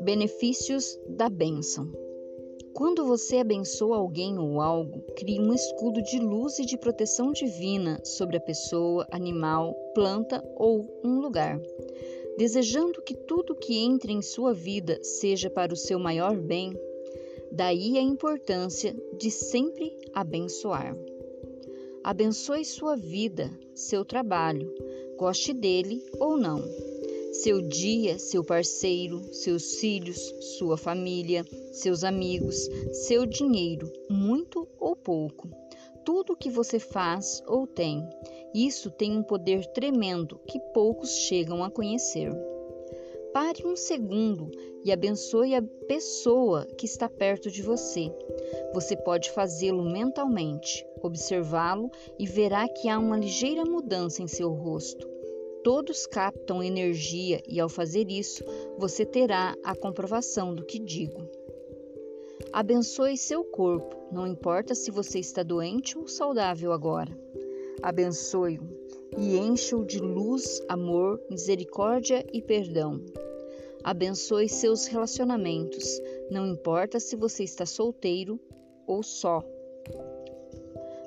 Benefícios da bênção. Quando você abençoa alguém ou algo, cria um escudo de luz e de proteção divina sobre a pessoa, animal, planta ou um lugar. Desejando que tudo que entre em sua vida seja para o seu maior bem, daí a importância de sempre abençoar. Abençoe sua vida, seu trabalho, goste dele ou não seu dia, seu parceiro, seus filhos, sua família, seus amigos, seu dinheiro, muito ou pouco. Tudo o que você faz ou tem. Isso tem um poder tremendo que poucos chegam a conhecer. Pare um segundo e abençoe a pessoa que está perto de você. Você pode fazê-lo mentalmente, observá-lo e verá que há uma ligeira mudança em seu rosto Todos captam energia e, ao fazer isso, você terá a comprovação do que digo. Abençoe seu corpo, não importa se você está doente ou saudável agora. Abençoe-o e encha-o de luz, amor, misericórdia e perdão. Abençoe seus relacionamentos, não importa se você está solteiro ou só.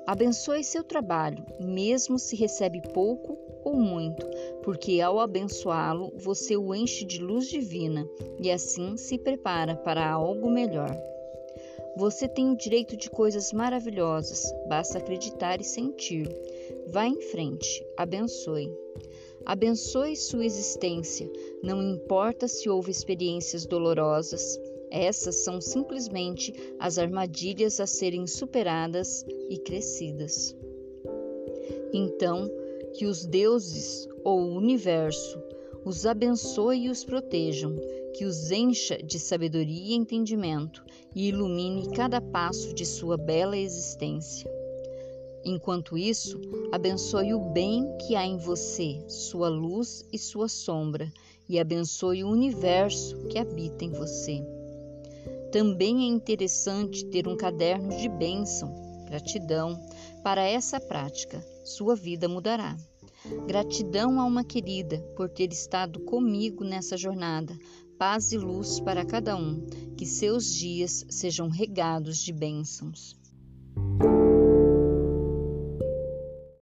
Abençoe seu trabalho, mesmo se recebe pouco ou muito, porque ao abençoá-lo, você o enche de luz divina e assim se prepara para algo melhor. Você tem o direito de coisas maravilhosas, basta acreditar e sentir. Vá em frente, abençoe. Abençoe sua existência, não importa se houve experiências dolorosas, essas são simplesmente as armadilhas a serem superadas e crescidas. Então, que os deuses ou o universo os abençoe e os protejam, que os encha de sabedoria e entendimento e ilumine cada passo de sua bela existência. Enquanto isso, abençoe o bem que há em você, sua luz e sua sombra, e abençoe o universo que habita em você. Também é interessante ter um caderno de bênção, gratidão, para essa prática. Sua vida mudará. Gratidão a uma querida por ter estado comigo nessa jornada. Paz e luz para cada um. Que seus dias sejam regados de bênçãos.